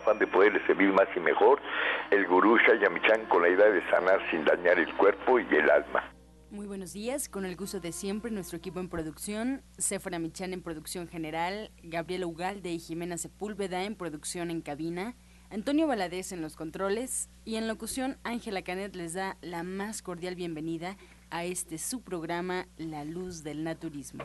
afán de poderles servir más y mejor, el gurú Shayamichan con la idea de sanar sin dañar el cuerpo y el alma. Muy buenos días, con el gusto de siempre, nuestro equipo en producción, Sephora Michan en producción general, Gabriela Ugalde y Jimena Sepúlveda en producción en cabina, Antonio Valadez en los controles y en locución Ángela Canet les da la más cordial bienvenida a este su programa La Luz del Naturismo.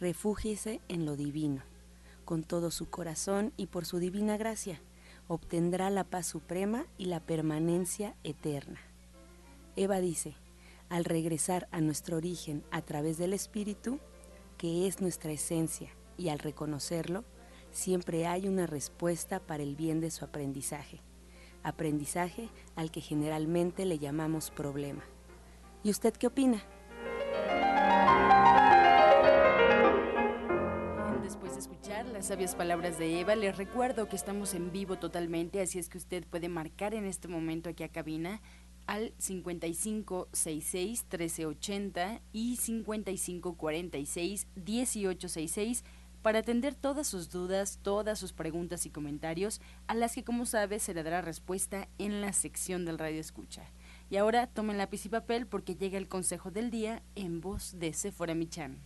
refúgiese en lo divino. Con todo su corazón y por su divina gracia, obtendrá la paz suprema y la permanencia eterna. Eva dice, al regresar a nuestro origen a través del espíritu, que es nuestra esencia, y al reconocerlo, siempre hay una respuesta para el bien de su aprendizaje. Aprendizaje al que generalmente le llamamos problema. ¿Y usted qué opina? Sabias palabras de Eva, les recuerdo que estamos en vivo totalmente, así es que usted puede marcar en este momento aquí a cabina al 5566 1380 y 5546 1866 para atender todas sus dudas, todas sus preguntas y comentarios, a las que como sabe se le dará respuesta en la sección del radio escucha. Y ahora tomen lápiz y papel porque llega el consejo del día en voz de Sephora Michan.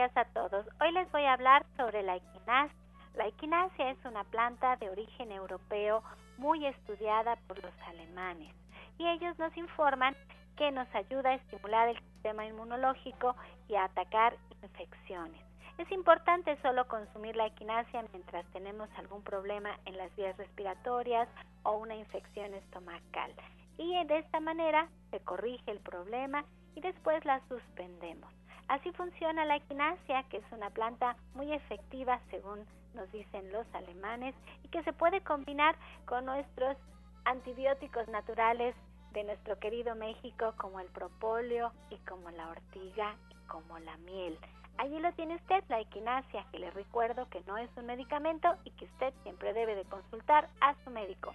Días a todos. Hoy les voy a hablar sobre la equinacia. La equinacia es una planta de origen europeo muy estudiada por los alemanes y ellos nos informan que nos ayuda a estimular el sistema inmunológico y a atacar infecciones. Es importante solo consumir la equinacia mientras tenemos algún problema en las vías respiratorias o una infección estomacal. Y de esta manera se corrige el problema y después la suspendemos. Así funciona la equinacia, que es una planta muy efectiva según nos dicen los alemanes y que se puede combinar con nuestros antibióticos naturales de nuestro querido México como el propóleo y como la ortiga y como la miel. Allí lo tiene usted, la equinacia, que le recuerdo que no es un medicamento y que usted siempre debe de consultar a su médico.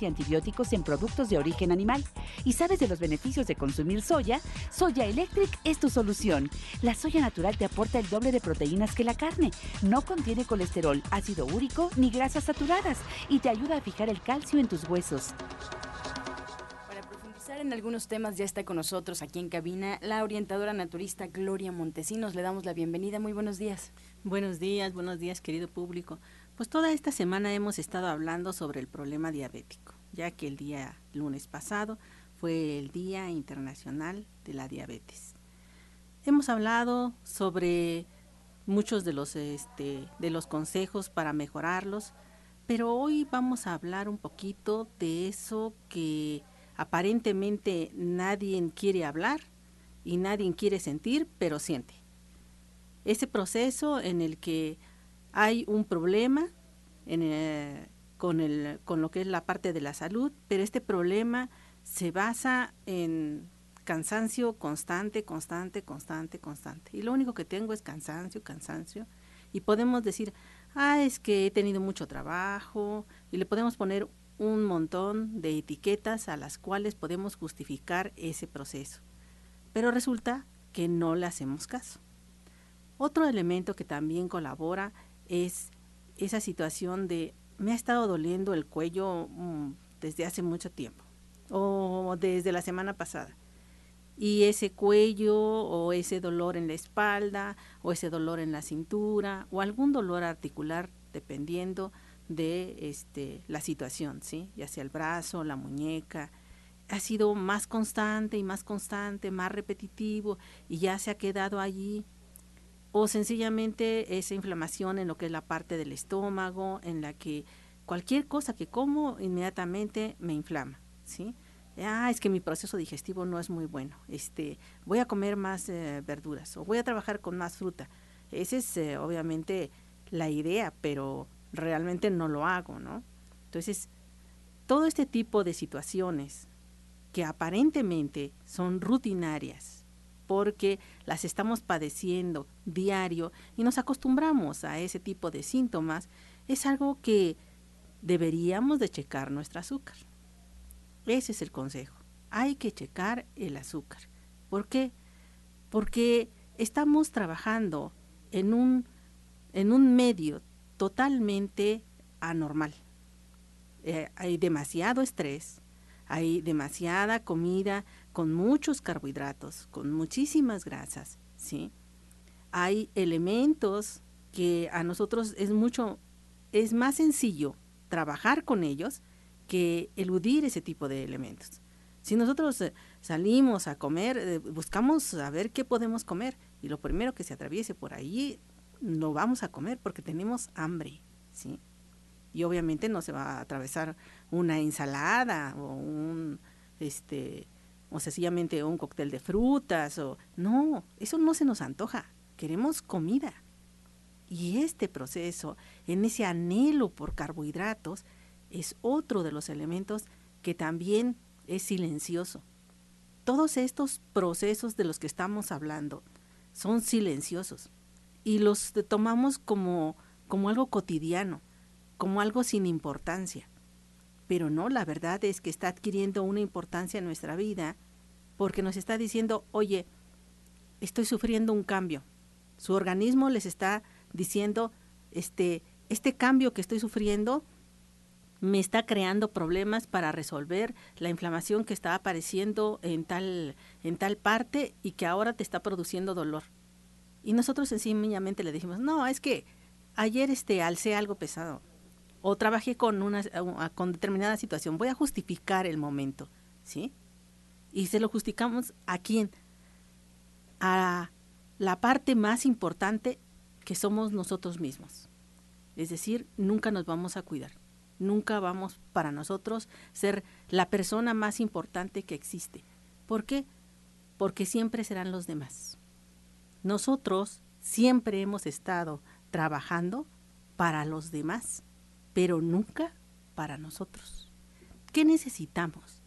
y antibióticos en productos de origen animal y sabes de los beneficios de consumir soya, Soya Electric es tu solución. La soya natural te aporta el doble de proteínas que la carne, no contiene colesterol, ácido úrico ni grasas saturadas y te ayuda a fijar el calcio en tus huesos Para profundizar en algunos temas ya está con nosotros aquí en cabina la orientadora naturista Gloria Montesinos. Le damos la bienvenida. Muy buenos días. Buenos días, buenos días querido público. Pues toda esta semana hemos estado hablando sobre el problema diabético, ya que el día lunes pasado fue el Día Internacional de la Diabetes. Hemos hablado sobre muchos de los, este, de los consejos para mejorarlos, pero hoy vamos a hablar un poquito de eso que aparentemente nadie quiere hablar y nadie quiere sentir, pero siente. Ese proceso en el que hay un problema eh, con, con lo que es la parte de la salud, pero este problema se basa en cansancio constante, constante, constante, constante. Y lo único que tengo es cansancio, cansancio. Y podemos decir, ah, es que he tenido mucho trabajo. Y le podemos poner un montón de etiquetas a las cuales podemos justificar ese proceso. Pero resulta que no le hacemos caso. Otro elemento que también colabora es esa situación de me ha estado doliendo el cuello mm, desde hace mucho tiempo o desde la semana pasada. Y ese cuello o ese dolor en la espalda o ese dolor en la cintura o algún dolor articular dependiendo de este, la situación, ¿sí? ya sea el brazo, la muñeca, ha sido más constante y más constante, más repetitivo y ya se ha quedado allí. O sencillamente esa inflamación en lo que es la parte del estómago, en la que cualquier cosa que como inmediatamente me inflama, ¿sí? Ah, es que mi proceso digestivo no es muy bueno. Este, voy a comer más eh, verduras o voy a trabajar con más fruta. Esa es eh, obviamente la idea, pero realmente no lo hago, ¿no? Entonces, todo este tipo de situaciones que aparentemente son rutinarias, porque las estamos padeciendo diario y nos acostumbramos a ese tipo de síntomas, es algo que deberíamos de checar nuestro azúcar. Ese es el consejo. Hay que checar el azúcar. ¿Por qué? Porque estamos trabajando en un, en un medio totalmente anormal. Eh, hay demasiado estrés, hay demasiada comida con muchos carbohidratos, con muchísimas grasas, ¿sí? Hay elementos que a nosotros es mucho, es más sencillo trabajar con ellos que eludir ese tipo de elementos. Si nosotros eh, salimos a comer, eh, buscamos saber qué podemos comer y lo primero que se atraviese por ahí lo vamos a comer porque tenemos hambre, ¿sí? y obviamente no se va a atravesar una ensalada o un este o sencillamente un cóctel de frutas o no, eso no se nos antoja. Queremos comida. Y este proceso, en ese anhelo por carbohidratos, es otro de los elementos que también es silencioso. Todos estos procesos de los que estamos hablando son silenciosos y los tomamos como, como algo cotidiano como algo sin importancia. Pero no, la verdad es que está adquiriendo una importancia en nuestra vida porque nos está diciendo, oye, estoy sufriendo un cambio. Su organismo les está diciendo, este, este cambio que estoy sufriendo me está creando problemas para resolver la inflamación que está apareciendo en tal, en tal parte y que ahora te está produciendo dolor. Y nosotros sencillamente le dijimos, no, es que ayer este, alcé algo pesado o trabajé con una con determinada situación, voy a justificar el momento, ¿sí? Y se lo justificamos a quién? A la parte más importante que somos nosotros mismos. Es decir, nunca nos vamos a cuidar. Nunca vamos para nosotros ser la persona más importante que existe. ¿Por qué? Porque siempre serán los demás. Nosotros siempre hemos estado trabajando para los demás pero nunca para nosotros. ¿Qué necesitamos?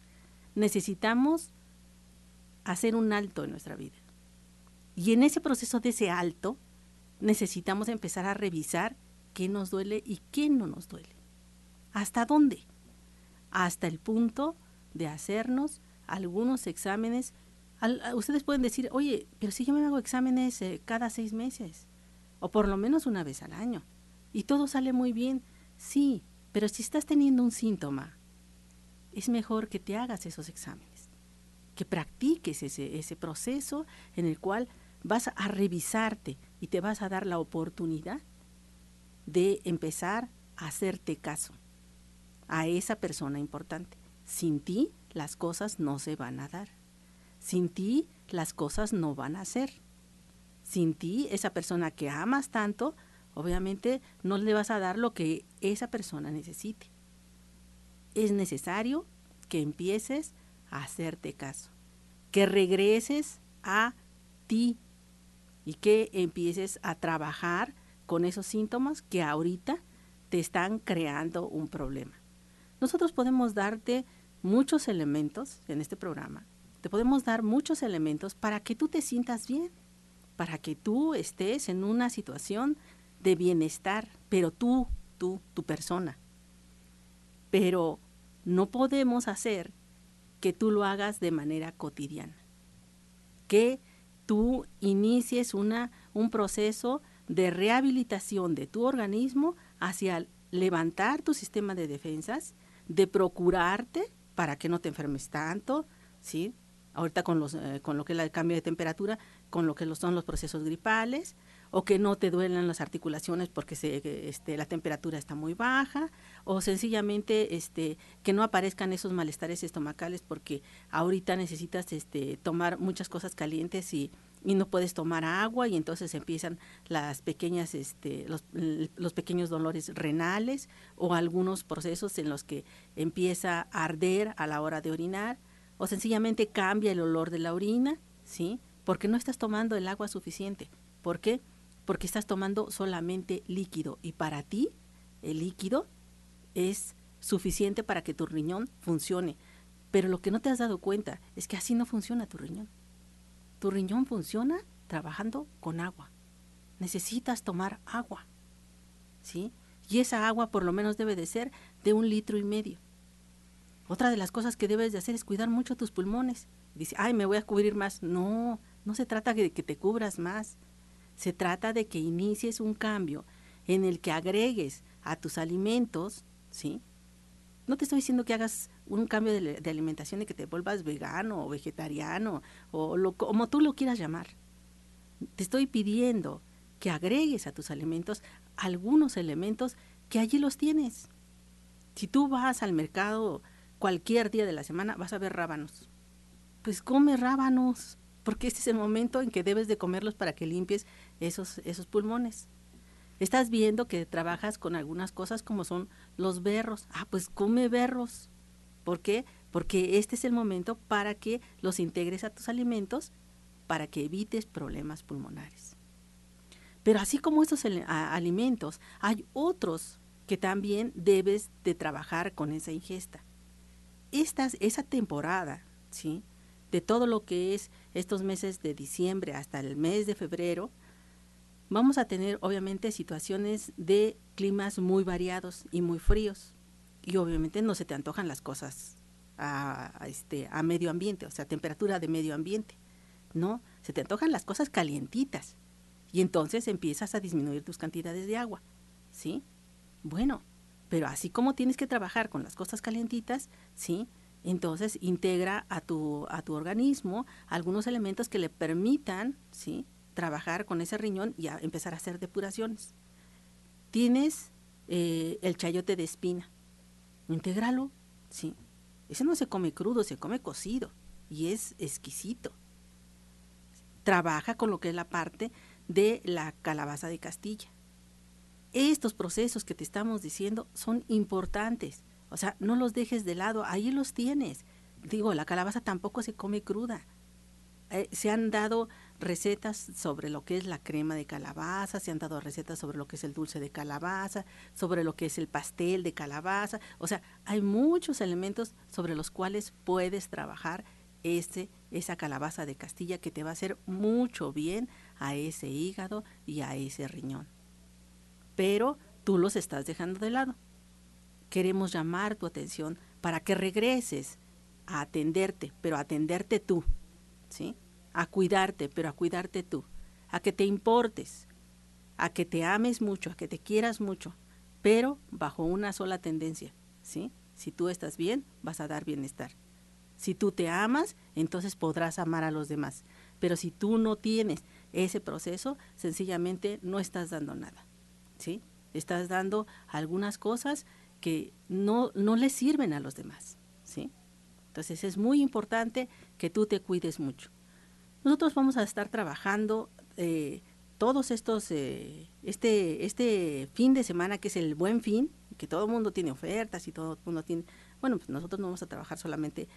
Necesitamos hacer un alto en nuestra vida. Y en ese proceso de ese alto, necesitamos empezar a revisar qué nos duele y qué no nos duele. ¿Hasta dónde? Hasta el punto de hacernos algunos exámenes. ustedes pueden decir, oye, pero si yo me hago exámenes eh, cada seis meses, o por lo menos una vez al año, y todo sale muy bien, Sí, pero si estás teniendo un síntoma, es mejor que te hagas esos exámenes, que practiques ese, ese proceso en el cual vas a revisarte y te vas a dar la oportunidad de empezar a hacerte caso a esa persona importante. Sin ti las cosas no se van a dar. Sin ti las cosas no van a ser. Sin ti esa persona que amas tanto Obviamente no le vas a dar lo que esa persona necesite. Es necesario que empieces a hacerte caso, que regreses a ti y que empieces a trabajar con esos síntomas que ahorita te están creando un problema. Nosotros podemos darte muchos elementos en este programa, te podemos dar muchos elementos para que tú te sientas bien, para que tú estés en una situación de bienestar, pero tú, tú, tu persona. Pero no podemos hacer que tú lo hagas de manera cotidiana. Que tú inicies una, un proceso de rehabilitación de tu organismo hacia levantar tu sistema de defensas, de procurarte para que no te enfermes tanto, ¿sí? Ahorita con, los, eh, con lo que es el cambio de temperatura, con lo que son los procesos gripales, o que no te duelen las articulaciones porque se, este, la temperatura está muy baja, o sencillamente este, que no aparezcan esos malestares estomacales porque ahorita necesitas este, tomar muchas cosas calientes y, y no puedes tomar agua y entonces empiezan las pequeñas, este, los, los pequeños dolores renales o algunos procesos en los que empieza a arder a la hora de orinar o sencillamente cambia el olor de la orina, ¿sí? Porque no estás tomando el agua suficiente. ¿Por qué? Porque estás tomando solamente líquido y para ti el líquido es suficiente para que tu riñón funcione. Pero lo que no te has dado cuenta es que así no funciona tu riñón. Tu riñón funciona trabajando con agua. Necesitas tomar agua. ¿Sí? Y esa agua por lo menos debe de ser de un litro y medio. Otra de las cosas que debes de hacer es cuidar mucho tus pulmones. Dice, ay, me voy a cubrir más. No, no se trata de que te cubras más. Se trata de que inicies un cambio en el que agregues a tus alimentos, ¿sí? No te estoy diciendo que hagas un cambio de, alimentación y que te vuelvas vegano o vegetariano o lo, como tú lo quieras llamar. Te estoy pidiendo que agregues a tus alimentos algunos elementos que allí los tienes. Si tú vas al mercado cualquier día de la semana, vas a ver rábanos. Pues come rábanos porque este es el momento en que debes de comerlos para que limpies esos, esos pulmones. Estás viendo que trabajas con algunas cosas como son los berros. Ah, pues come berros. ¿Por qué? Porque este es el momento para que los integres a tus alimentos para que evites problemas pulmonares. Pero así como estos alimentos, hay otros que también debes de trabajar con esa ingesta. Esta, esa temporada, ¿sí? de todo lo que es estos meses de diciembre hasta el mes de febrero, vamos a tener obviamente situaciones de climas muy variados y muy fríos. Y obviamente no se te antojan las cosas a, este, a medio ambiente, o sea, temperatura de medio ambiente. No, se te antojan las cosas calientitas. Y entonces empiezas a disminuir tus cantidades de agua. ¿Sí? Bueno, pero así como tienes que trabajar con las cosas calientitas, ¿sí? Entonces integra a tu, a tu organismo algunos elementos que le permitan ¿sí? trabajar con ese riñón y empezar a hacer depuraciones. Tienes eh, el chayote de espina, intégralo, sí. Ese no se come crudo, se come cocido y es exquisito. Trabaja con lo que es la parte de la calabaza de Castilla. Estos procesos que te estamos diciendo son importantes o sea, no los dejes de lado, ahí los tienes. Digo, la calabaza tampoco se come cruda. Eh, se han dado recetas sobre lo que es la crema de calabaza, se han dado recetas sobre lo que es el dulce de calabaza, sobre lo que es el pastel de calabaza. O sea, hay muchos elementos sobre los cuales puedes trabajar ese, esa calabaza de Castilla que te va a hacer mucho bien a ese hígado y a ese riñón. Pero tú los estás dejando de lado queremos llamar tu atención para que regreses a atenderte, pero a atenderte tú, ¿sí? A cuidarte, pero a cuidarte tú, a que te importes, a que te ames mucho, a que te quieras mucho, pero bajo una sola tendencia, ¿sí? Si tú estás bien, vas a dar bienestar. Si tú te amas, entonces podrás amar a los demás. Pero si tú no tienes ese proceso, sencillamente no estás dando nada, ¿sí? Estás dando algunas cosas que no, no le sirven a los demás, ¿sí? Entonces es muy importante que tú te cuides mucho. Nosotros vamos a estar trabajando eh, todos estos, eh, este, este fin de semana que es el buen fin, que todo el mundo tiene ofertas y todo el mundo tiene, bueno, pues nosotros no vamos a trabajar solamente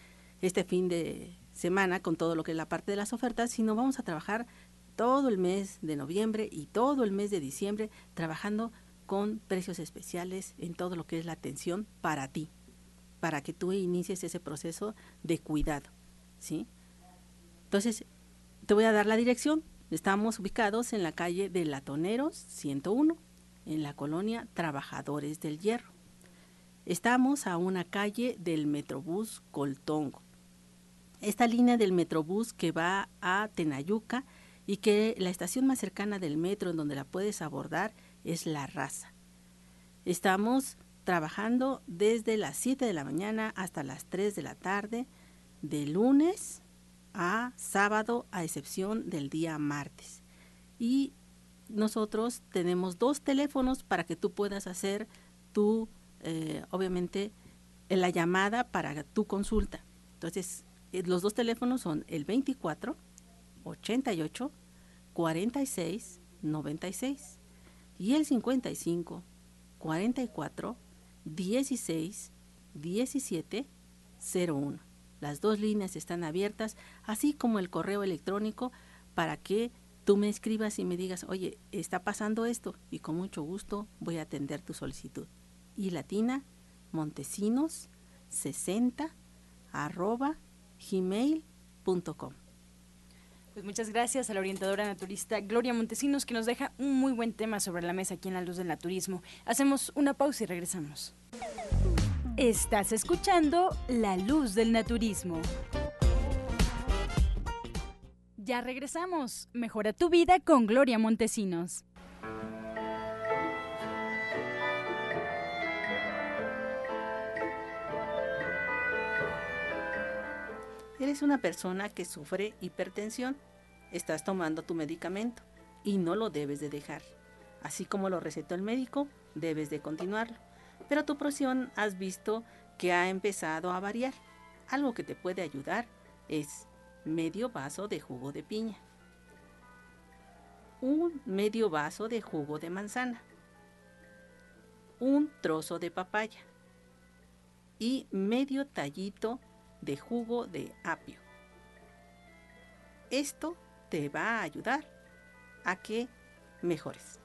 este fin de semana con todo lo que es la parte de las ofertas, sino vamos a trabajar todo el mes de noviembre y todo el mes de diciembre trabajando con precios especiales en todo lo que es la atención para ti, para que tú inicies ese proceso de cuidado, ¿sí? Entonces, te voy a dar la dirección. Estamos ubicados en la calle de Latoneros 101, en la colonia Trabajadores del Hierro. Estamos a una calle del Metrobús Coltongo. Esta línea del Metrobús que va a Tenayuca y que la estación más cercana del metro en donde la puedes abordar es la raza. Estamos trabajando desde las 7 de la mañana hasta las 3 de la tarde, de lunes a sábado, a excepción del día martes. Y nosotros tenemos dos teléfonos para que tú puedas hacer tu, eh, obviamente, la llamada para tu consulta. Entonces, eh, los dos teléfonos son el 24 88 46 96 y el 55 44 16 17 01. Las dos líneas están abiertas, así como el correo electrónico para que tú me escribas y me digas, oye, está pasando esto y con mucho gusto voy a atender tu solicitud. Y latina, montesinos 60 arroba gmail.com. Pues muchas gracias a la orientadora naturista Gloria Montesinos que nos deja un muy buen tema sobre la mesa aquí en La Luz del Naturismo. Hacemos una pausa y regresamos. Estás escuchando La Luz del Naturismo. Ya regresamos. Mejora tu vida con Gloria Montesinos. Eres una persona que sufre hipertensión. Estás tomando tu medicamento y no lo debes de dejar. Así como lo recetó el médico, debes de continuarlo. Pero tu presión has visto que ha empezado a variar. Algo que te puede ayudar es medio vaso de jugo de piña, un medio vaso de jugo de manzana, un trozo de papaya y medio tallito de jugo de apio. Esto te va a ayudar a que mejores.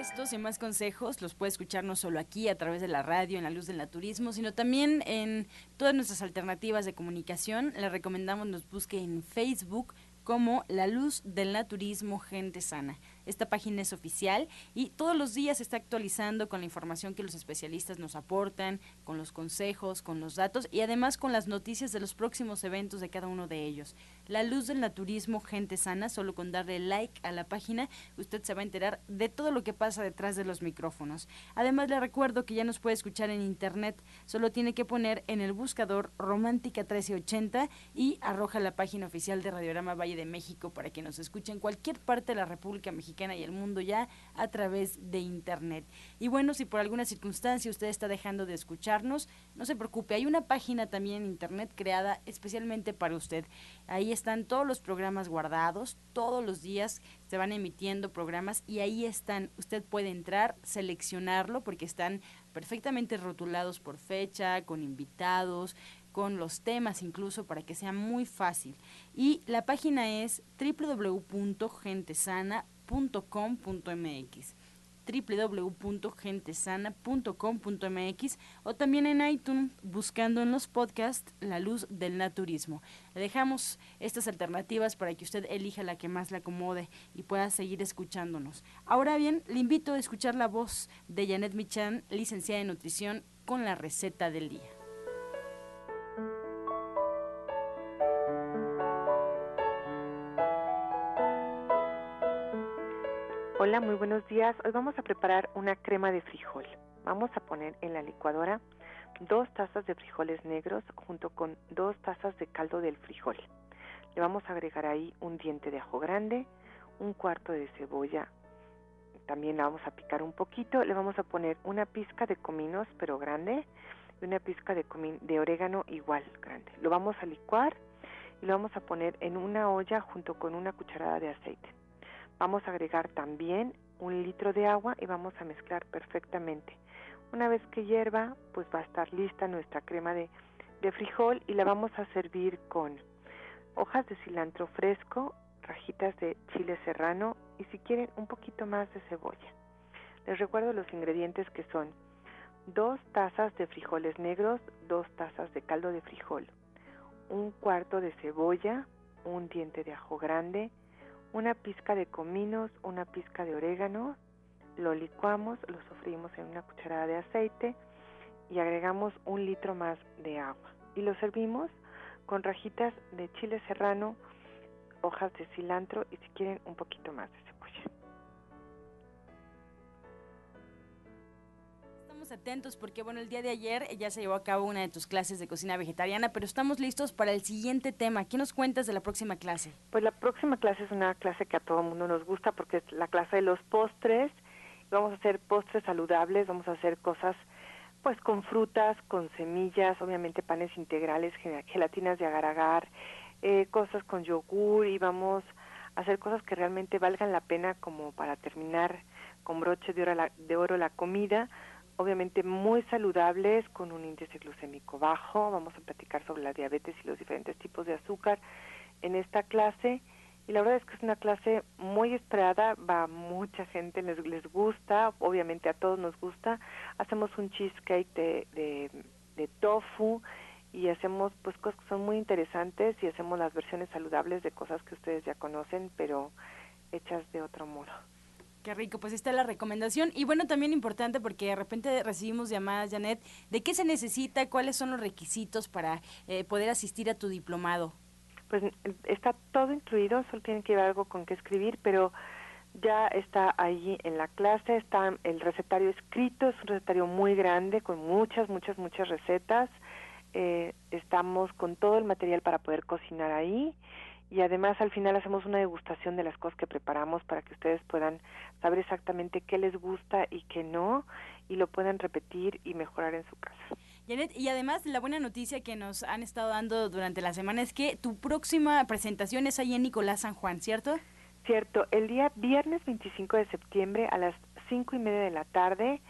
Estos y más consejos los puede escuchar no solo aquí a través de la radio, en la luz del naturismo, sino también en todas nuestras alternativas de comunicación. Le recomendamos nos busque en Facebook como La Luz del Naturismo Gente Sana. Esta página es oficial y todos los días se está actualizando con la información que los especialistas nos aportan, con los consejos, con los datos y además con las noticias de los próximos eventos de cada uno de ellos. La Luz del Naturismo Gente Sana, solo con darle like a la página, usted se va a enterar de todo lo que pasa detrás de los micrófonos. Además le recuerdo que ya nos puede escuchar en internet, solo tiene que poner en el buscador Romántica 1380 y arroja la página oficial de Radiograma Valle de México para que nos escuche en cualquier parte de la República Mexicana y el mundo ya a través de Internet. Y bueno, si por alguna circunstancia usted está dejando de escucharnos, no se preocupe, hay una página también en Internet creada especialmente para usted. Ahí están todos los programas guardados, todos los días se van emitiendo programas y ahí están. Usted puede entrar, seleccionarlo porque están perfectamente rotulados por fecha, con invitados, con los temas incluso para que sea muy fácil. Y la página es www.gentesana.com www.gentesana.com.mx o también en iTunes buscando en los podcasts La Luz del Naturismo. Le dejamos estas alternativas para que usted elija la que más le acomode y pueda seguir escuchándonos. Ahora bien, le invito a escuchar la voz de Janet Michan, licenciada en nutrición, con la receta del día. Hola, muy buenos días. Hoy vamos a preparar una crema de frijol. Vamos a poner en la licuadora dos tazas de frijoles negros junto con dos tazas de caldo del frijol. Le vamos a agregar ahí un diente de ajo grande, un cuarto de cebolla, también la vamos a picar un poquito. Le vamos a poner una pizca de cominos, pero grande, y una pizca de, de orégano igual grande. Lo vamos a licuar y lo vamos a poner en una olla junto con una cucharada de aceite. Vamos a agregar también un litro de agua y vamos a mezclar perfectamente. Una vez que hierva, pues va a estar lista nuestra crema de, frijol y la vamos a servir con hojas de cilantro fresco, rajitas de chile serrano y si quieren un poquito más de cebolla. Les recuerdo los ingredientes que son dos tazas de frijoles negros, dos tazas de caldo de frijol, un cuarto de cebolla, un diente de ajo grande, una pizca de cominos, una pizca de orégano, lo licuamos, lo sofrimos en una cucharada de aceite y agregamos un litro más de agua. Y lo servimos con rajitas de chile serrano, hojas de cilantro y si quieren un poquito más de atentos porque, bueno, el día de ayer ya se llevó a cabo una de tus clases de cocina vegetariana, pero estamos listos para el siguiente tema. ¿Qué nos cuentas de la próxima clase? Pues la próxima clase es una clase que a todo mundo nos gusta porque es la clase de los postres. Vamos a hacer postres saludables, vamos a hacer cosas pues con frutas, con semillas, obviamente panes integrales, gelatinas de agar-agar, eh, cosas con yogur y vamos a hacer cosas que realmente valgan la pena como para terminar con broche de oro, la, de oro la comida, obviamente muy saludables, con un índice glucémico bajo. Vamos a platicar sobre la diabetes y los diferentes tipos de azúcar en esta clase. Y la verdad es que es una clase muy esperada, va mucha gente, les, les gusta, obviamente a todos nos gusta. Hacemos un cheesecake de, de, de tofu y hacemos pues cosas que son muy interesantes y hacemos las versiones saludables de cosas que ustedes ya conocen, pero hechas de otro modo. Qué rico, pues esta es la recomendación. Y bueno, también importante porque de repente recibimos llamadas, Janet, de qué se necesita, cuáles son los requisitos para eh, poder asistir a tu diplomado. Pues está todo incluido, solo tienen que llevar algo con que escribir, pero ya está ahí en la clase, está el recetario escrito, es un recetario muy grande con muchas, muchas, muchas recetas. Eh, estamos con todo el material para poder cocinar ahí y además al final hacemos una degustación de las cosas que preparamos para que ustedes puedan saber exactamente qué les gusta y qué no y lo puedan repetir y mejorar en su casa. Janet, y además la buena noticia que nos han estado dando durante la semana es que tu próxima presentación es ahí en Nicolás San Juan, ¿cierto? Cierto, el día viernes 25 de septiembre a las cinco y media de la tarde,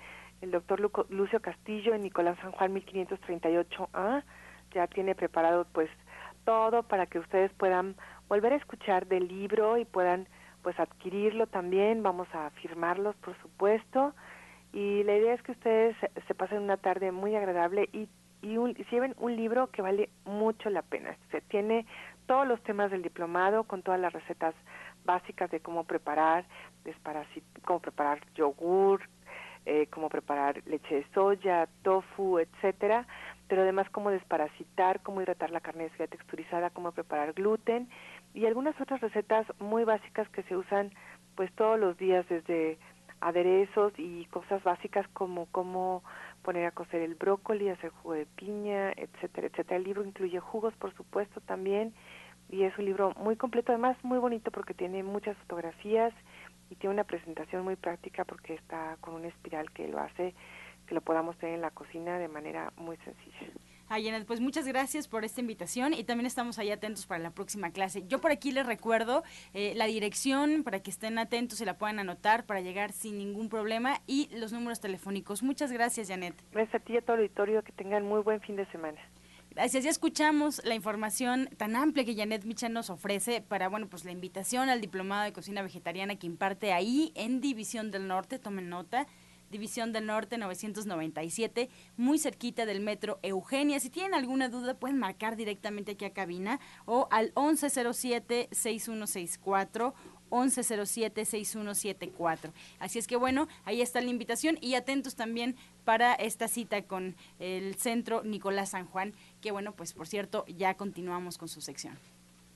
el doctor Lucio Castillo en Nicolás San Juan 1538A ya tiene preparado pues todo para que ustedes puedan volver a escuchar del libro y puedan pues adquirirlo también, vamos a firmarlos por supuesto. Y la idea es que ustedes se pasen una tarde muy agradable y, y, lleven un libro que vale mucho la pena. Se tiene todos los temas del diplomado con todas las recetas básicas de cómo preparar, cómo preparar yogur, eh, cómo preparar leche de soya, tofu, etcétera pero además cómo desparasitar, cómo hidratar la carne de soya texturizada, cómo preparar gluten y algunas otras recetas muy básicas que se usan pues todos los días desde aderezos y cosas básicas como cómo poner a cocer el brócoli, hacer jugo de piña, etcétera, etcétera. El libro incluye jugos, por supuesto, también y es un libro muy completo, además muy bonito porque tiene muchas fotografías y tiene una presentación muy práctica porque está con una espiral que lo hace que lo podamos tener en la cocina de manera muy sencilla. Ay, pues muchas gracias por esta invitación y también estamos ahí atentos para la próxima clase. Yo por aquí les recuerdo eh, la dirección para que estén atentos y la puedan anotar para llegar sin ningún problema y los números telefónicos. Muchas gracias, Janet. Gracias a ti y a todo el auditorio. Que tengan muy buen fin de semana. Gracias, ya escuchamos la información tan amplia que Janet Michan nos ofrece para, bueno, pues la invitación al diplomado de cocina vegetariana que imparte ahí en División del Norte, tomen nota, División del Norte 997, muy cerquita del metro Eugenia. Si tienen alguna duda, pueden marcar directamente aquí a cabina o al 1107-6164. 1107-6174. Así es que bueno, ahí está la invitación y atentos también para esta cita con el Centro Nicolás San Juan, que bueno, pues por cierto, ya continuamos con su sección.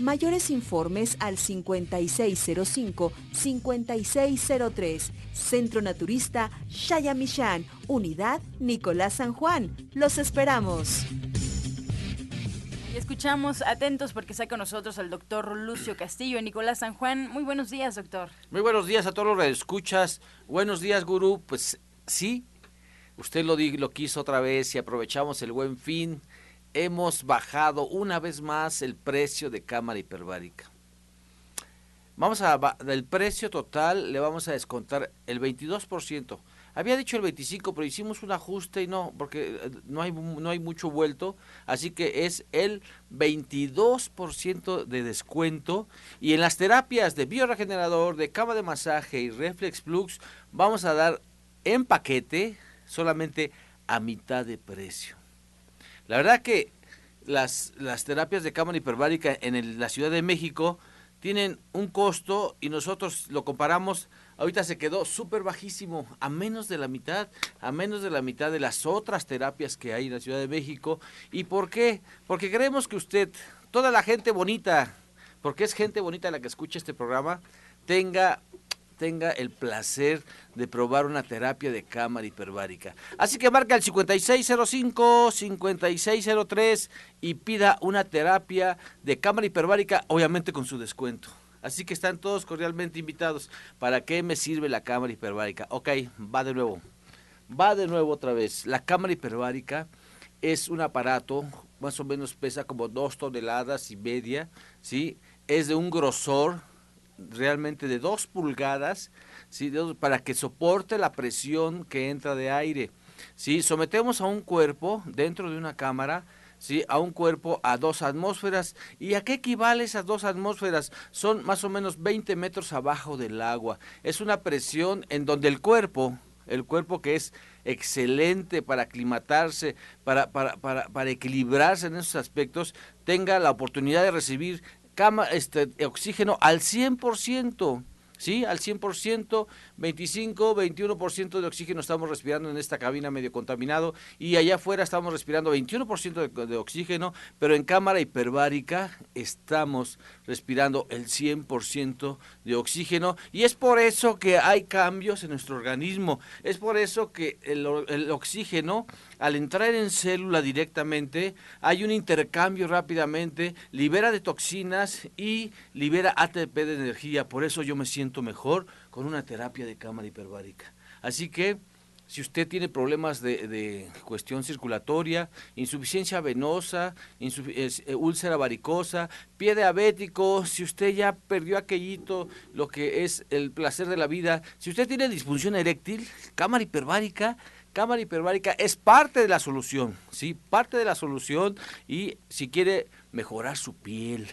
Mayores informes al 5605-5603. Centro Naturista Shayamishan, Unidad Nicolás San Juan. Los esperamos. Y escuchamos atentos porque está con nosotros el doctor Lucio Castillo y Nicolás San Juan. Muy buenos días, doctor. Muy buenos días a todos los que escuchas. Buenos días, gurú. Pues sí, usted lo, lo quiso otra vez y aprovechamos el buen fin hemos bajado una vez más el precio de cámara hiperbárica. Vamos a del precio total le vamos a descontar el 22%. Había dicho el 25, pero hicimos un ajuste y no, porque eh, no hay no hay mucho vuelto, así que es el 22% de descuento y en las terapias de bioregenerador, de cama de masaje y Reflex Plus vamos a dar en paquete solamente a mitad de precio. La verdad que las, las terapias de cámara hiperbárica en la Ciudad de México tienen un costo y nosotros lo comparamos, ahorita se quedó súper bajísimo, a menos de la mitad, a menos de la mitad de las otras terapias que hay en la Ciudad de México. ¿Y por qué? Porque queremos que usted, toda la gente bonita, porque es gente bonita la que escucha este programa, tenga tenga el placer de probar una terapia de cámara hiperbárica. Así que marca el 5605-5603 y pida una terapia de cámara hiperbárica, obviamente con su descuento. Así que están todos cordialmente invitados. ¿Para qué me sirve la cámara hiperbárica? Ok, va de nuevo. Va de nuevo otra vez. La cámara hiperbárica es un aparato, más o menos pesa como dos toneladas y media, ¿sí? Es de un grosor realmente de dos pulgadas, ¿sí? para que soporte la presión que entra de aire. ¿sí? Sometemos a un cuerpo dentro de una cámara, ¿sí? a un cuerpo a dos atmósferas. ¿Y a qué equivale esas dos atmósferas? Son más o menos 20 metros abajo del agua. Es una presión en donde el cuerpo, el cuerpo que es excelente para aclimatarse, para, para, para, para equilibrarse en esos aspectos, tenga la oportunidad de recibir cama, este, oxígeno al 100%. ¿sí? Al 100%, 25, 21% de oxígeno estamos respirando en esta cabina medio contaminado y allá afuera estamos respirando 21% de, de, oxígeno, pero en cámara hiperbárica estamos respirando el 100% de oxígeno y es por eso que hay cambios en nuestro organismo, es por eso que el, el oxígeno al entrar en célula directamente hay un intercambio rápidamente, libera de toxinas y libera ATP de energía, por eso yo me siento mejor con una terapia de cámara hiperbárica. Así que si usted tiene problemas de, cuestión circulatoria, insuficiencia venosa, eh, úlcera varicosa, pie diabético, si usted ya perdió aquellito, lo que es el placer de la vida, si usted tiene disfunción eréctil, cámara hiperbárica, cámara hiperbárica es parte de la solución, ¿sí? Parte de la solución y si quiere mejorar su piel,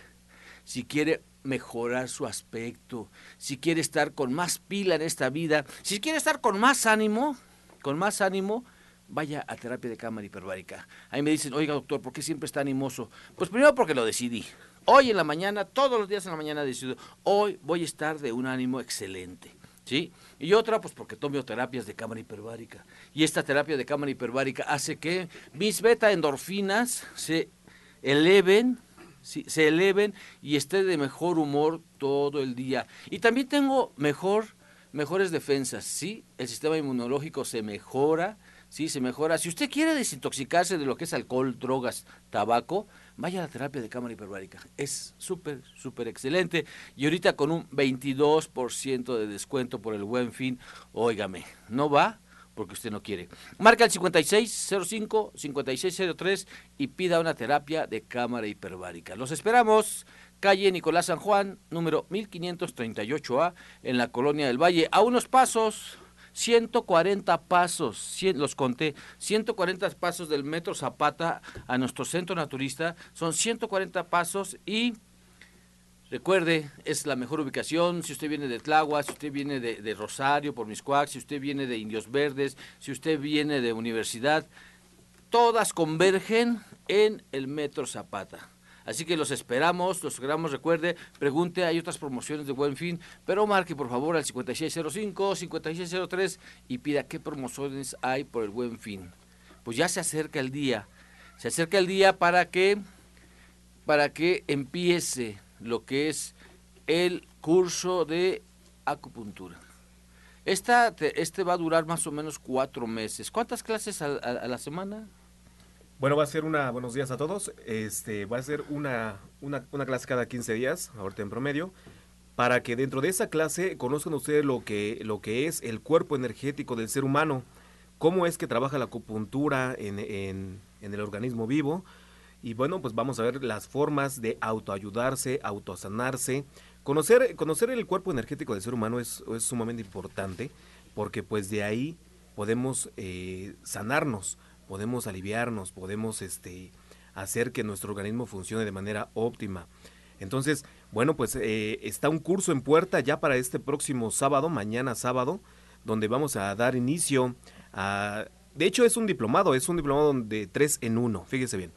si quiere mejorar su aspecto, si quiere estar con más pila en esta vida, si quiere estar con más ánimo, con más ánimo, vaya a terapia de cámara hiperbárica. Ahí me dicen, oiga doctor, ¿por qué siempre está animoso? Pues primero porque lo decidí. Hoy en la mañana, todos los días en la mañana decido, hoy voy a estar de un ánimo excelente. ¿Sí? Y otra, pues porque tomo terapias de cámara hiperbárica. Y esta terapia de cámara hiperbárica hace que mis beta endorfinas se eleven se eleven y esté de mejor humor todo el día. Y también tengo mejor, mejores defensas, ¿sí? El sistema inmunológico se mejora, ¿sí? Se mejora. Si usted quiere desintoxicarse de lo que es alcohol, drogas, tabaco, vaya a la terapia de cámara hiperbárica. Es súper, súper excelente. Y ahorita con un 22% de descuento por el buen fin, óigame, ¿no va? porque usted no quiere. Marca el 5605-5603 y pida una terapia de cámara hiperbárica. Los esperamos. Calle Nicolás San Juan, número 1538A, en la Colonia del Valle. A unos pasos, 140 pasos, los conté, 140 pasos del Metro Zapata a nuestro centro naturista. Son 140 pasos y Recuerde, es la mejor ubicación. Si usted viene de Tláhuac, si usted viene de, Rosario, por Miscuac, si usted viene de Indios Verdes, si usted viene de Universidad, todas convergen en el Metro Zapata. Así que los esperamos, los esperamos, recuerde, pregunte, hay otras promociones de Buen Fin, pero marque por favor al 5605, 5603 y pida qué promociones hay por el Buen Fin. Pues ya se acerca el día, se acerca el día para que, para que empiece lo que es el curso de acupuntura. Esta, este va a durar más o menos cuatro meses. ¿Cuántas clases a, la semana? Bueno, va a ser una, buenos días a todos, este, va a ser una, una, una, clase cada 15 días, ahorita en promedio, para que dentro de esa clase conozcan ustedes lo que, lo que es el cuerpo energético del ser humano, cómo es que trabaja la acupuntura en, en, el organismo vivo, y bueno, pues vamos a ver las formas de autoayudarse, autosanarse. Conocer, conocer el cuerpo energético del ser humano es, sumamente importante porque pues de ahí podemos eh, sanarnos, podemos aliviarnos, podemos este, hacer que nuestro organismo funcione de manera óptima. Entonces, bueno, pues eh, está un curso en puerta ya para este próximo sábado, mañana sábado, donde vamos a dar inicio a... De hecho, es un diplomado, es un diplomado de tres en uno, fíjese bien.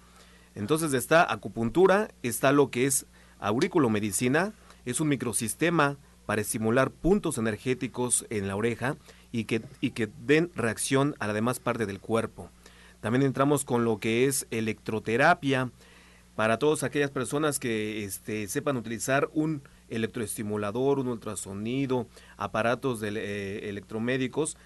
Entonces está acupuntura, está lo que es auriculomedicina, es un microsistema para estimular puntos energéticos en la oreja y que, y que den reacción a la demás parte del cuerpo. También entramos con lo que es electroterapia para todas aquellas personas que este, sepan utilizar un electroestimulador, un ultrasonido, aparatos de, eh, electromédicos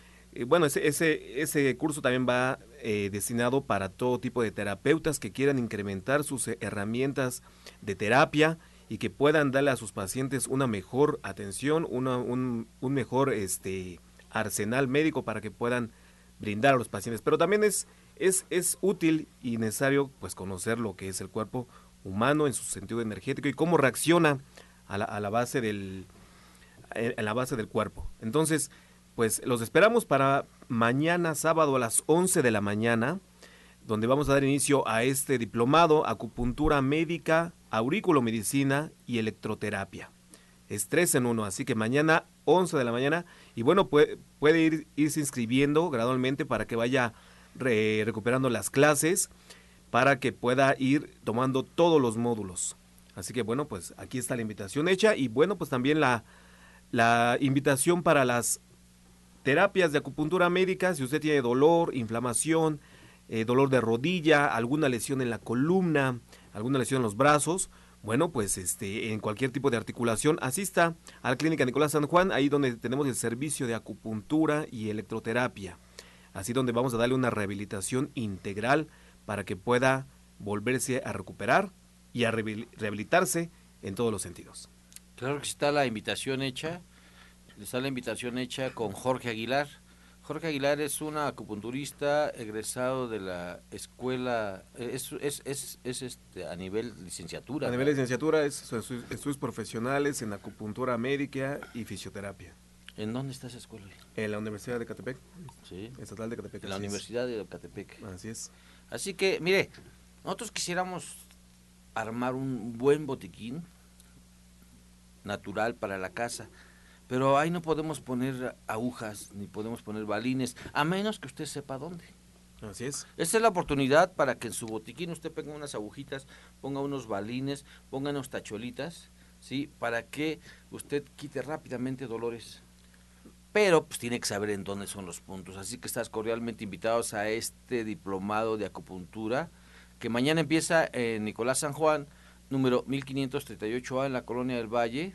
bueno, ese, ese, curso también va eh, destinado para todo tipo de terapeutas que quieran incrementar sus eh, herramientas de terapia y que puedan darle a sus pacientes una mejor atención, una, un, un, mejor este, arsenal médico para que puedan brindar a los pacientes. Pero también es, es, es útil y necesario pues, conocer lo que es el cuerpo humano en su sentido energético y cómo reacciona a la, a la base del, eh, la base del cuerpo. Entonces, pues los esperamos para mañana sábado a las 11 de la mañana, donde vamos a dar inicio a este diplomado acupuntura médica, auriculomedicina y electroterapia. Es tres en uno, así que mañana 11 de la mañana y bueno, puede, puede ir, irse inscribiendo gradualmente para que vaya recuperando las clases, para que pueda ir tomando todos los módulos. Así que bueno, pues aquí está la invitación hecha y bueno, pues también la, la invitación para las Terapias de acupuntura médica, si usted tiene dolor, inflamación, eh, dolor de rodilla, alguna lesión en la columna, alguna lesión en los brazos, bueno, pues este, en cualquier tipo de articulación, asista a la Clínica Nicolás San Juan, ahí donde tenemos el servicio de acupuntura y electroterapia. Así donde vamos a darle una rehabilitación integral para que pueda volverse a recuperar y a rehabilitarse en todos los sentidos. Claro que está la invitación hecha está la invitación hecha con Jorge Aguilar. Jorge Aguilar es un acupunturista egresado de la escuela, es, es, es, es este, a nivel licenciatura. A nivel licenciatura es estudios profesionales en acupuntura médica y fisioterapia. ¿En dónde está esa escuela? En la Universidad de Catepec. Sí. Estatal de Catepec. En la Universidad de Catepec. Así es. Así que, mire, nosotros quisiéramos armar un buen botiquín natural para la casa pero ahí no podemos poner agujas ni podemos poner balines, a menos que usted sepa dónde. Así es. Esta es la oportunidad para que en su botiquín usted ponga unas agujitas, ponga unos balines, ponga unas tachuelitas, ¿sí? Para que usted quite rápidamente dolores. Pero pues tiene que saber en dónde son los puntos. Así que estás cordialmente invitados a este diplomado de acupuntura que mañana empieza en Nicolás San Juan, número 1538A en la Colonia del Valle,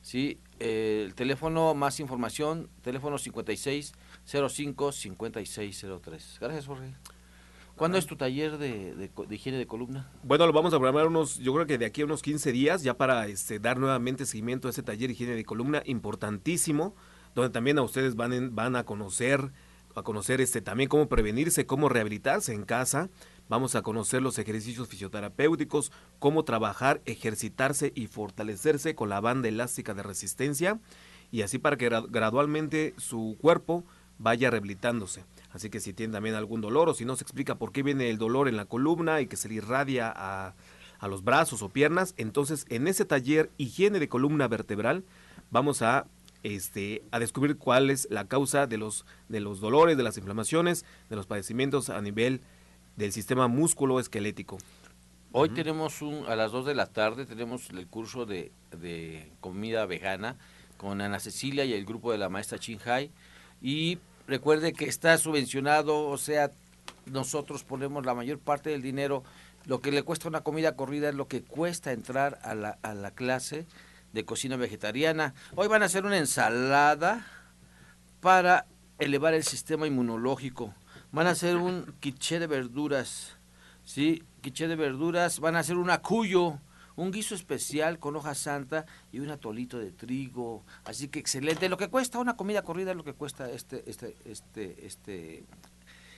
¿sí? el teléfono, más información, teléfono 5605-5603. Gracias, Jorge. ¿Cuándo es tu taller de, higiene de columna? Bueno, lo vamos a programar unos, yo creo que de aquí a unos 15 días, ya para este, dar nuevamente seguimiento a ese taller de higiene de columna importantísimo, donde también a ustedes van, van a conocer, a conocer este, también cómo prevenirse, cómo rehabilitarse en casa, Vamos a conocer los ejercicios fisioterapéuticos, cómo trabajar, ejercitarse y fortalecerse con la banda elástica de resistencia y así para que gradualmente su cuerpo vaya rehabilitándose. Así que si tiene también algún dolor o si no se explica por qué viene el dolor en la columna y que se le irradia a, a los brazos o piernas, entonces en ese taller higiene de columna vertebral vamos a este, a descubrir cuál es la causa de los, de los dolores, de las inflamaciones, de los padecimientos a nivel del sistema músculo esquelético. Hoy tenemos un, a las 2 de la tarde, tenemos el curso de, comida vegana con Ana Cecilia y el grupo de la maestra Chinhai. Y recuerde que está subvencionado, o sea, nosotros ponemos la mayor parte del dinero. Lo que le cuesta una comida corrida es lo que cuesta entrar a la, a la clase de cocina vegetariana. Hoy van a hacer una ensalada para elevar el sistema inmunológico. Van a hacer un quiché de verduras, ¿sí? Quiché de verduras. Van a hacer un acuyo, un guiso especial con hoja santa y un atolito de trigo. Así que excelente. Lo que cuesta una comida corrida es lo que cuesta este, este, este, este,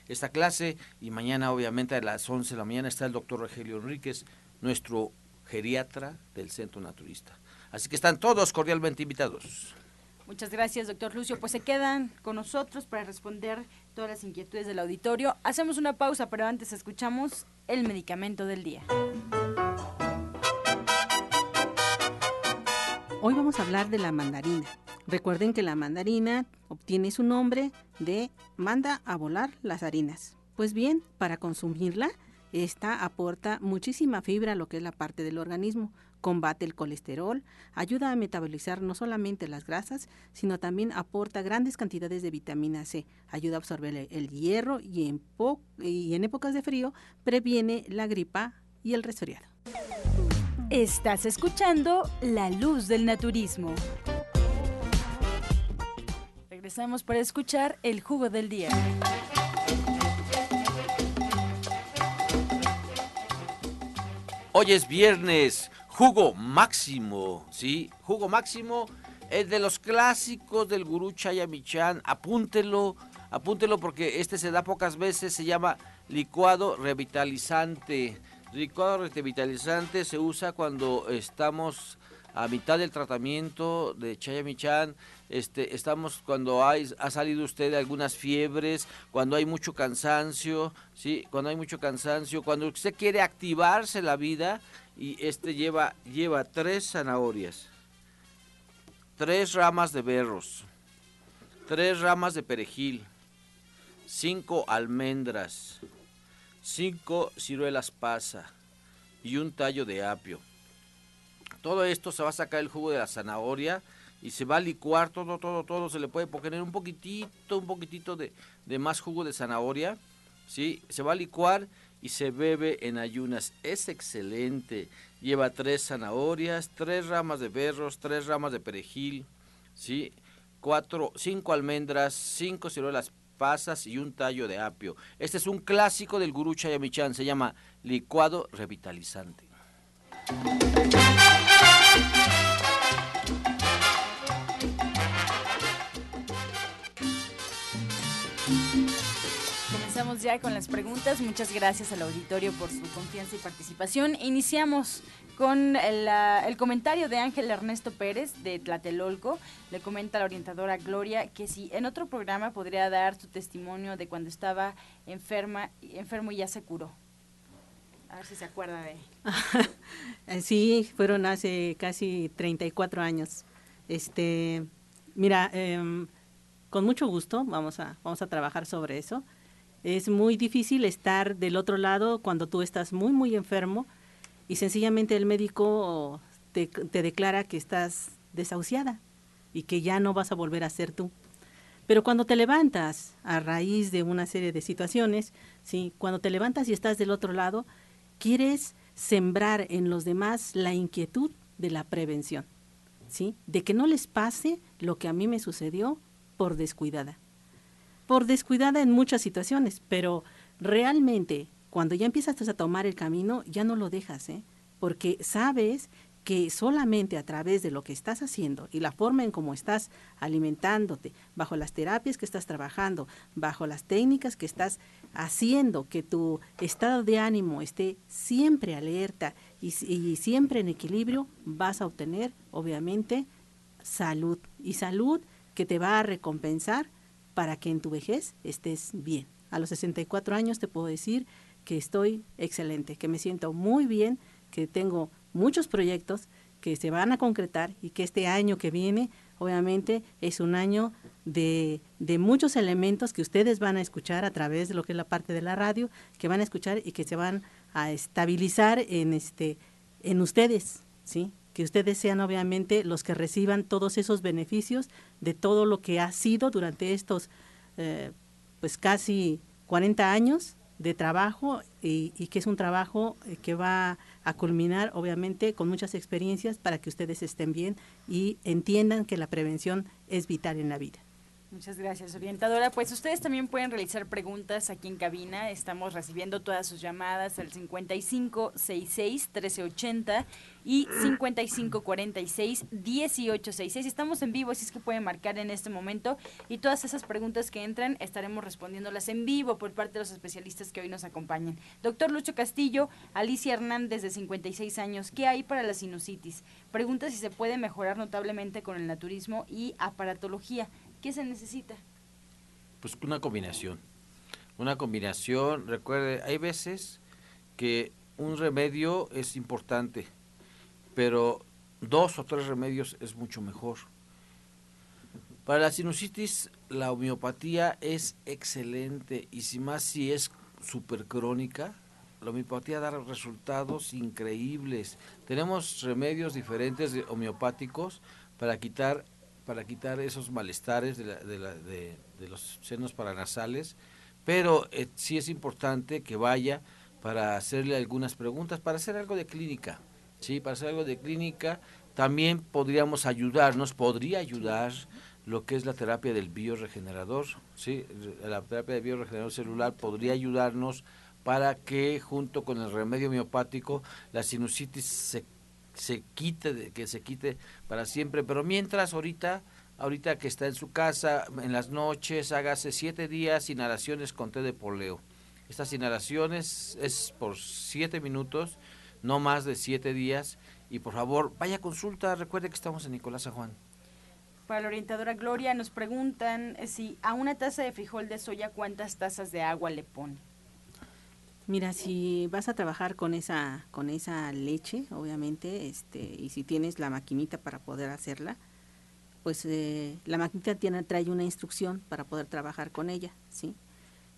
esta clase. Y mañana, obviamente, a las 11 de la mañana está el doctor Rogelio Enríquez, nuestro geriatra del Centro Naturista. Así que están todos cordialmente invitados. Muchas gracias, doctor Lucio. Pues se quedan con nosotros para responder todas las inquietudes del auditorio. Hacemos una pausa, pero antes escuchamos el medicamento del día. Hoy vamos a hablar de la mandarina. Recuerden que la mandarina obtiene su nombre de manda a volar las harinas. Pues bien, para consumirla, esta aporta muchísima fibra a lo que es la parte del organismo combate el colesterol, ayuda a metabolizar no solamente las grasas, sino también aporta grandes cantidades de vitamina C, ayuda a absorber el, hierro y en, y en épocas de frío previene la gripa y el resfriado. Estás escuchando La Luz del Naturismo. Regresamos para escuchar el jugo del día. Hoy es viernes, Jugo máximo, ¿sí? Jugo máximo es de los clásicos del gurú Chayamichan. Apúntelo, apúntelo porque este se da pocas veces, se llama licuado revitalizante. Licuado revitalizante se usa cuando estamos a mitad del tratamiento de Chayamichan, este, estamos cuando hay, ha salido usted de algunas fiebres, cuando hay mucho cansancio, ¿sí? cuando hay mucho cansancio, cuando usted quiere activarse la vida, y este lleva, lleva tres zanahorias, tres ramas de berros, tres ramas de perejil, cinco almendras, cinco ciruelas pasa y un tallo de apio. Todo esto se va a sacar el jugo de la zanahoria y se va a licuar todo, todo, todo. Se le puede poner un poquitito, un poquitito de, de más jugo de zanahoria. ¿sí? Se va a licuar y se bebe en ayunas. Es excelente. Lleva tres zanahorias, tres ramas de berros, tres ramas de perejil, ¿sí? Cuatro, cinco almendras, cinco ciruelas pasas y un tallo de apio. Este es un clásico del gurú Chayamichan, se llama licuado revitalizante. Comenzamos ya con las preguntas. Muchas gracias al auditorio por su confianza y participación. Iniciamos con el, comentario de Ángel Ernesto Pérez de Tlatelolco. Le comenta la orientadora Gloria que si en otro programa podría dar su testimonio de cuando estaba enferma, enfermo y ya se curó. A ver si se acuerda de. sí, fueron hace casi 34 años. Este, mira, em, con mucho gusto vamos a, vamos a trabajar sobre eso. Es muy difícil estar del otro lado cuando tú estás muy, muy enfermo y sencillamente el médico te, declara que estás desahuciada y que ya no vas a volver a ser tú. Pero cuando te levantas a raíz de una serie de situaciones, ¿sí? cuando te levantas y estás del otro lado, quieres sembrar en los demás la inquietud de la prevención, ¿sí? de que no les pase lo que a mí me sucedió por descuidada por descuidada en muchas situaciones, pero realmente cuando ya empiezas a tomar el camino, ya no lo dejas, ¿eh? porque sabes que solamente a través de lo que estás haciendo y la forma en cómo estás alimentándote, bajo las terapias que estás trabajando, bajo las técnicas que estás haciendo, que tu estado de ánimo esté siempre alerta y, y siempre en equilibrio, vas a obtener, obviamente, salud. Y salud que te va a recompensar para que en tu vejez estés bien. A los 64 años te puedo decir que estoy excelente, que me siento muy bien, que tengo muchos proyectos que se van a concretar y que este año que viene, obviamente, es un año de, de, muchos elementos que ustedes van a escuchar a través de lo que es la parte de la radio, que van a escuchar y que se van a estabilizar en este en ustedes, ¿sí? Que ustedes sean obviamente los que reciban todos esos beneficios de todo lo que ha sido durante estos eh, pues casi 40 años de trabajo y, que es un trabajo eh, que va a culminar obviamente con muchas experiencias para que ustedes estén bien y entiendan que la prevención es vital en la vida. Muchas gracias, orientadora. Pues ustedes también pueden realizar preguntas aquí en cabina. Estamos recibiendo todas sus llamadas al 5566-1380 y 5546-1866. Estamos en vivo, así es que pueden marcar en este momento. Y todas esas preguntas que entran estaremos respondiéndolas en vivo por parte de los especialistas que hoy nos acompañan. Doctor Lucho Castillo, Alicia Hernández, de 56 años. ¿Qué hay para la sinusitis? Pregunta si se puede mejorar notablemente con el naturismo y aparatología. ¿Qué se necesita? Pues una combinación. Una combinación, recuerde, hay veces que un remedio es importante, pero dos o tres remedios es mucho mejor. Para la sinusitis, la homeopatía es excelente y si más si es súper crónica, la homeopatía da resultados increíbles. Tenemos remedios diferentes homeopáticos para quitar para quitar esos malestares de, la, de, la, de, los senos paranasales, pero eh, sí es importante que vaya para hacerle algunas preguntas, para hacer algo de clínica, sí, para hacer algo de clínica, también podríamos ayudarnos, podría ayudar lo que es la terapia del bioregenerador, sí, la terapia del bioregenerador celular podría ayudarnos para que junto con el remedio miopático la sinusitis se se quite, que se quite para siempre. Pero mientras ahorita, ahorita que está en su casa, en las noches, hágase siete días inhalaciones con té de poleo. Estas inhalaciones es por siete minutos, no más de siete días. Y por favor, vaya consulta. Recuerde que estamos en Nicolás San Juan. Para la orientadora Gloria nos preguntan si a una taza de frijol de soya cuántas tazas de agua le pone. Mira, si vas a trabajar con esa con esa leche, obviamente, este, y si tienes la maquinita para poder hacerla, pues eh, la maquinita tiene trae una instrucción para poder trabajar con ella, ¿sí?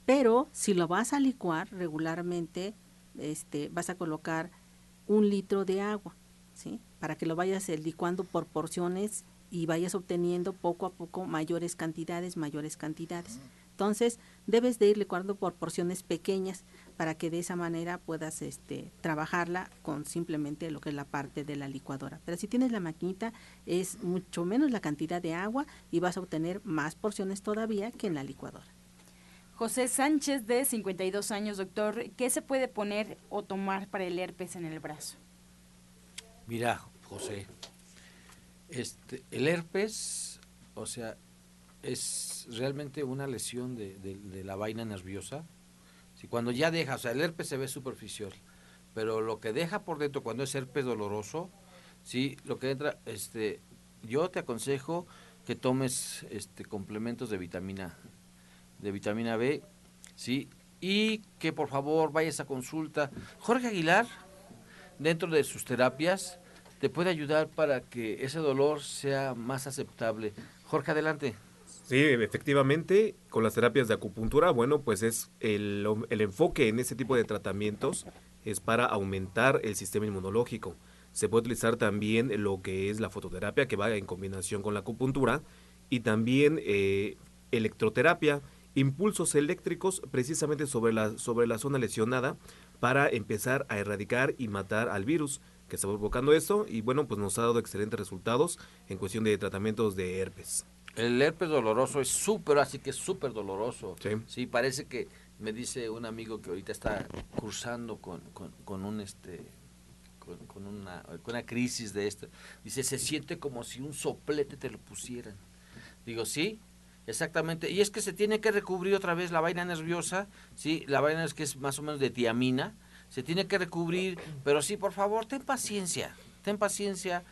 Pero si lo vas a licuar regularmente, este, vas a colocar un litro de agua, ¿sí? Para que lo vayas licuando por porciones y vayas obteniendo poco a poco mayores cantidades, mayores cantidades. Entonces, debes de ir licuando por porciones pequeñas para que de esa manera puedas este, trabajarla con simplemente lo que es la parte de la licuadora. Pero si tienes la maquinita, es mucho menos la cantidad de agua y vas a obtener más porciones todavía que en la licuadora. José Sánchez, de 52 años, doctor, ¿qué se puede poner o tomar para el herpes en el brazo? Mira, José, este, el herpes, o sea, es realmente una lesión de, de, de la vaina nerviosa. Si cuando ya deja, o sea, el herpes se ve superficial, pero lo que deja por dentro cuando es herpes doloroso, sí, lo que entra, este, yo te aconsejo que tomes este complementos de vitamina de vitamina B, sí, y que por favor vayas a consulta. Jorge Aguilar, dentro de sus terapias, te puede ayudar para que ese dolor sea más aceptable. Jorge, adelante. Sí, efectivamente, con las terapias de acupuntura, bueno, pues es el, el, enfoque en ese tipo de tratamientos es para aumentar el sistema inmunológico. Se puede utilizar también lo que es la fototerapia, que va en combinación con la acupuntura, y también eh, electroterapia, impulsos eléctricos precisamente sobre la, sobre la zona lesionada para empezar a erradicar y matar al virus que está provocando esto, y bueno, pues nos ha dado excelentes resultados en cuestión de tratamientos de herpes. El herpes doloroso es súper, así que es súper doloroso. Sí. sí. parece que me dice un amigo que ahorita está cursando con, con, con un este con, con, una, con una crisis de esto. Dice, se siente como si un soplete te lo pusieran. Digo, sí, exactamente. Y es que se tiene que recubrir otra vez la vaina nerviosa, sí, la vaina es que es más o menos de tiamina, se tiene que recubrir, pero sí, por favor, ten paciencia, ten paciencia,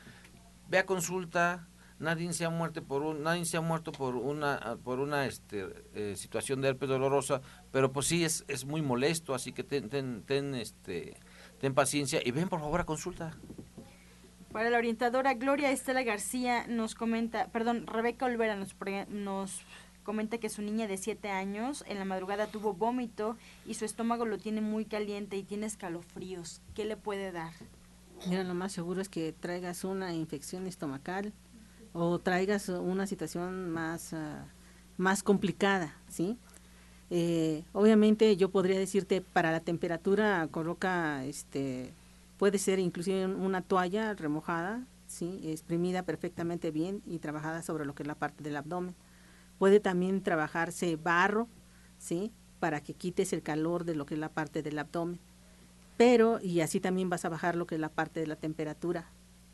ve a consulta, nadie se ha muerto por un, nadie se ha muerto por una por una este, eh, situación de herpes dolorosa pero pues sí es, es muy molesto así que ten, ten, ten este ten paciencia y ven por favor a consulta. Para la orientadora Gloria Estela García nos comenta, perdón, Rebeca Olvera nos, nos comenta que su niña de 7 años en la madrugada tuvo vómito y su estómago lo tiene muy caliente y tiene escalofríos. ¿Qué le puede dar? Mira, lo más seguro es que traigas una infección estomacal o traigas una situación más, ah, más complicada, ¿sí? Eh, obviamente yo podría decirte para la temperatura coloca este puede ser inclusive una toalla remojada sí exprimida perfectamente bien y trabajada sobre lo que es la parte del abdomen. Puede también trabajarse barro sí para que quites el calor de lo que es la parte del abdomen. Pero y así también vas a bajar lo que es la parte de la temperatura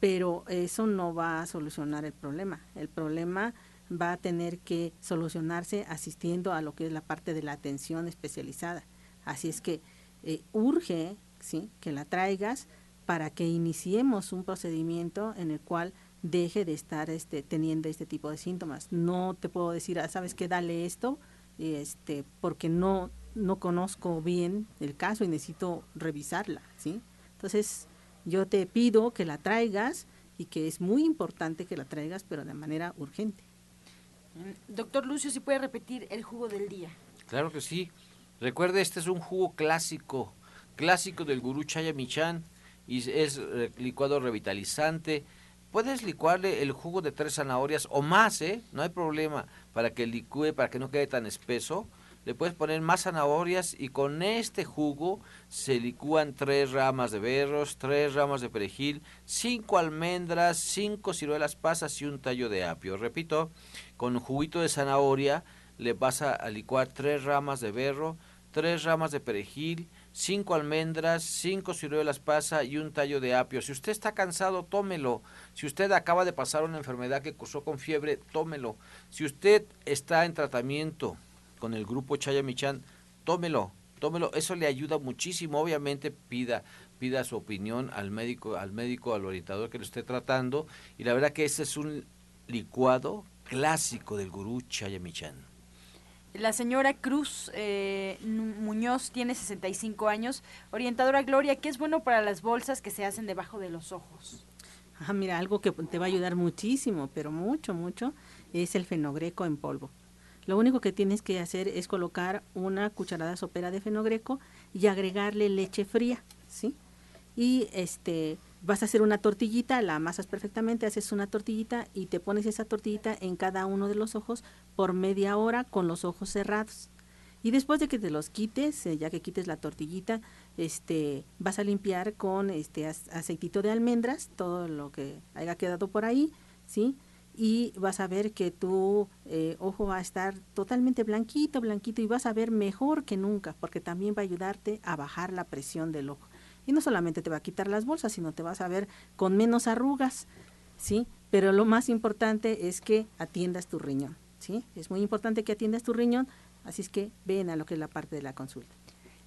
pero eso no va a solucionar el problema el problema va a tener que solucionarse asistiendo a lo que es la parte de la atención especializada. Así es que eh, urge ¿sí? que la traigas para que iniciemos un procedimiento en el cual deje de estar este, teniendo este tipo de síntomas. No te puedo decir, ah, sabes que dale esto, este, porque no, no conozco bien el caso y necesito revisarla, ¿sí? Entonces, yo te pido que la traigas y que es muy importante que la traigas, pero de manera urgente. Doctor Lucio, si puede repetir el jugo del día. Claro que sí. Recuerde, este es un jugo clásico, clásico del gurú Chaya Michan y es eh, licuado revitalizante. Puedes licuarle el jugo de tres zanahorias o más, ¿eh? No hay problema para que licúe, para que no quede tan espeso le puedes poner más zanahorias y con este jugo se licúan tres ramas de berros, tres ramas de perejil, cinco almendras, cinco ciruelas pasas y un tallo de apio. Repito, con juguito de zanahoria le vas a, licuar tres ramas de berro, tres ramas de perejil, cinco almendras, cinco ciruelas pasas y un tallo de apio. Si usted está cansado, tómelo. Si usted acaba de pasar una enfermedad que cursó con fiebre, tómelo. Si usted está en tratamiento, con el grupo Chayamichan, tómelo, tómelo, eso le ayuda muchísimo, obviamente pida pida su opinión al médico, al médico, al orientador que lo esté tratando, y la verdad que ese es un licuado clásico del gurú Chayamichan. La señora Cruz eh, Muñoz tiene 65 años. Orientadora Gloria, ¿qué es bueno para las bolsas que se hacen debajo de los ojos? Ah, mira, algo que te va a ayudar muchísimo, pero mucho, mucho, es el fenogreco en polvo. Lo único que tienes que hacer es colocar una cucharada sopera de fenogreco y agregarle leche fría, ¿sí? Y este vas a hacer una tortillita, la amasas perfectamente, haces una tortillita y te pones esa tortillita en cada uno de los ojos por media hora con los ojos cerrados. Y después de que te los quites, eh, ya que quites la tortillita, este, vas a limpiar con este aceitito de almendras, todo lo que haya quedado por ahí, ¿sí? Y vas a ver que tu eh, ojo va a estar totalmente blanquito, blanquito y vas a ver mejor que nunca porque también va a ayudarte a bajar la presión del ojo. Y no solamente te va a quitar las bolsas, sino te vas a ver con menos arrugas, ¿sí? Pero lo más importante es que atiendas tu riñón, ¿sí? Es muy importante que atiendas tu riñón, así es que ven a lo que es la parte de la consulta.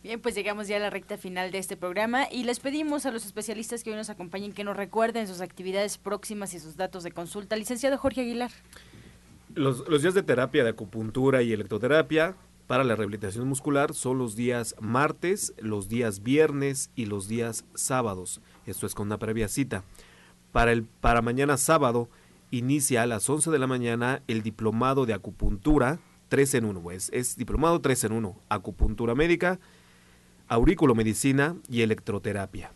Bien, pues llegamos ya a la recta final de este programa y les pedimos a los especialistas que hoy nos acompañen que nos recuerden sus actividades próximas y sus datos de consulta. Licenciado Jorge Aguilar. Los, días de terapia de acupuntura y electroterapia para la rehabilitación muscular son los días martes, los días viernes y los días sábados. Esto es con una previa cita. Para, el, para mañana sábado inicia a las 11 de la mañana el diplomado de acupuntura 3 en 1. Pues, es diplomado 3 en 1. Acupuntura médica medicina y electroterapia.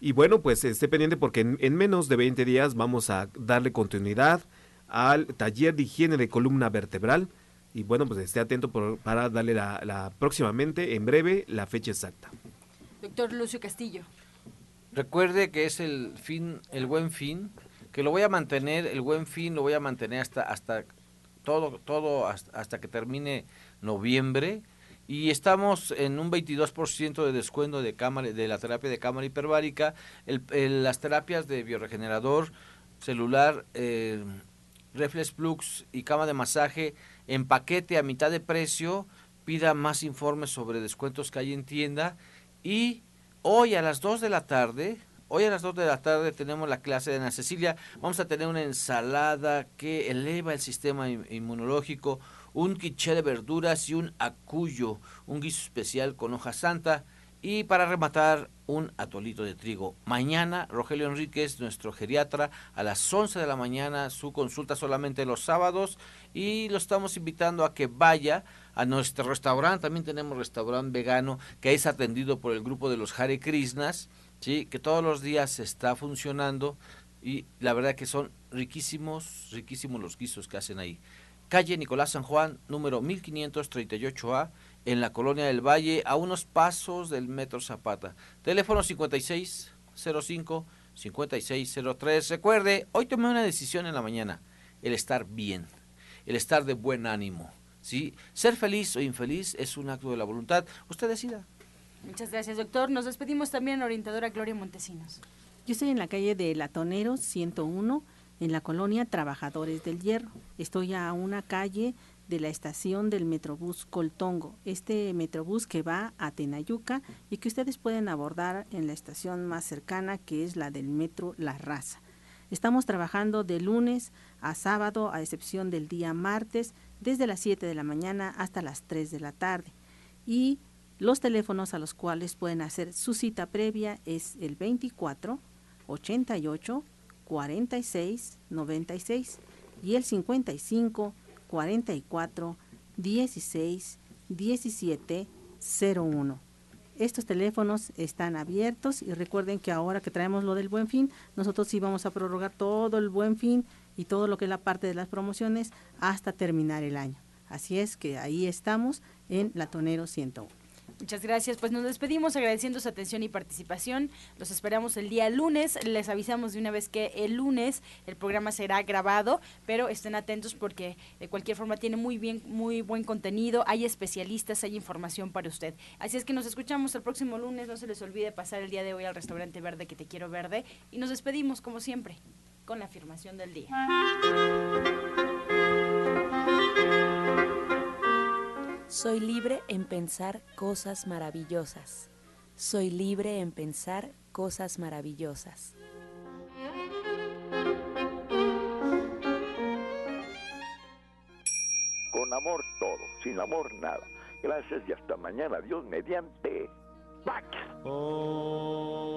Y bueno, pues esté pendiente porque en, menos de 20 días vamos a darle continuidad al taller de higiene de columna vertebral. Y bueno, pues esté atento para darle la, próximamente, en breve, la fecha exacta. Doctor Lucio Castillo. Recuerde que es el fin, el buen fin, que lo voy a mantener, el buen fin lo voy a mantener hasta, hasta todo, todo hasta que termine noviembre y estamos en un 22% de descuento de, cámara, de la terapia de cámara hiperbárica, el, las terapias de bioregenerador celular, eh, reflex flux y cama de masaje en paquete a mitad de precio. Pida más informes sobre descuentos que hay en tienda. Y hoy a las 2 de la tarde, hoy a las 2 de la tarde tenemos la clase de Ana Cecilia. Vamos a tener una ensalada que eleva el sistema inmunológico un quiché de verduras y un acuyo, un guiso especial con hoja santa. Y para rematar, un atolito de trigo. Mañana, Rogelio Enríquez, nuestro geriatra, a las 11 de la mañana, su consulta solamente los sábados. Y lo estamos invitando a que vaya a nuestro restaurante. También tenemos restaurante vegano que es atendido por el grupo de los Hare Krishnas, ¿sí? que todos los días está funcionando. Y la verdad que son riquísimos, riquísimos los guisos que hacen ahí. Calle Nicolás San Juan, número 1538A en la colonia del Valle, a unos pasos del Metro Zapata. Teléfono 5605-5603. Recuerde, hoy tomé una decisión en la mañana, el estar bien, el estar de buen ánimo. ¿sí? Ser feliz o infeliz es un acto de la voluntad. Usted decida. Muchas gracias, doctor. Nos despedimos también, orientadora Gloria Montesinos. Yo estoy en la calle de Latonero 101, en la colonia Trabajadores del Hierro. Estoy a una calle de la estación del Metrobús Coltongo, este Metrobús que va a Tenayuca y que ustedes pueden abordar en la estación más cercana que es la del Metro La Raza. Estamos trabajando de lunes a sábado, a excepción del día martes, desde las 7 de la mañana hasta las 3 de la tarde. Y los teléfonos a los cuales pueden hacer su cita previa es el 24 88 46 96 y el 55 44 16 17 01. Estos teléfonos están abiertos y recuerden que ahora que traemos lo del buen fin, nosotros sí vamos a prorrogar todo el buen fin y todo lo que es la parte de las promociones hasta terminar el año. Así es que ahí estamos en Latonero 101. Muchas gracias. Pues nos despedimos agradeciendo su atención y participación. Los esperamos el día lunes. Les avisamos de una vez que el lunes el programa será grabado, pero estén atentos porque de cualquier forma tiene muy bien, muy buen contenido. Hay especialistas, hay información para usted. Así es que nos escuchamos el próximo lunes. No se les olvide pasar el día de hoy al restaurante verde que te quiero verde y nos despedimos como siempre con la afirmación del día. Soy libre en pensar cosas maravillosas. Soy libre en pensar cosas maravillosas. Con amor todo, sin amor nada. Gracias y hasta mañana. Dios mediante. Pax. Oh.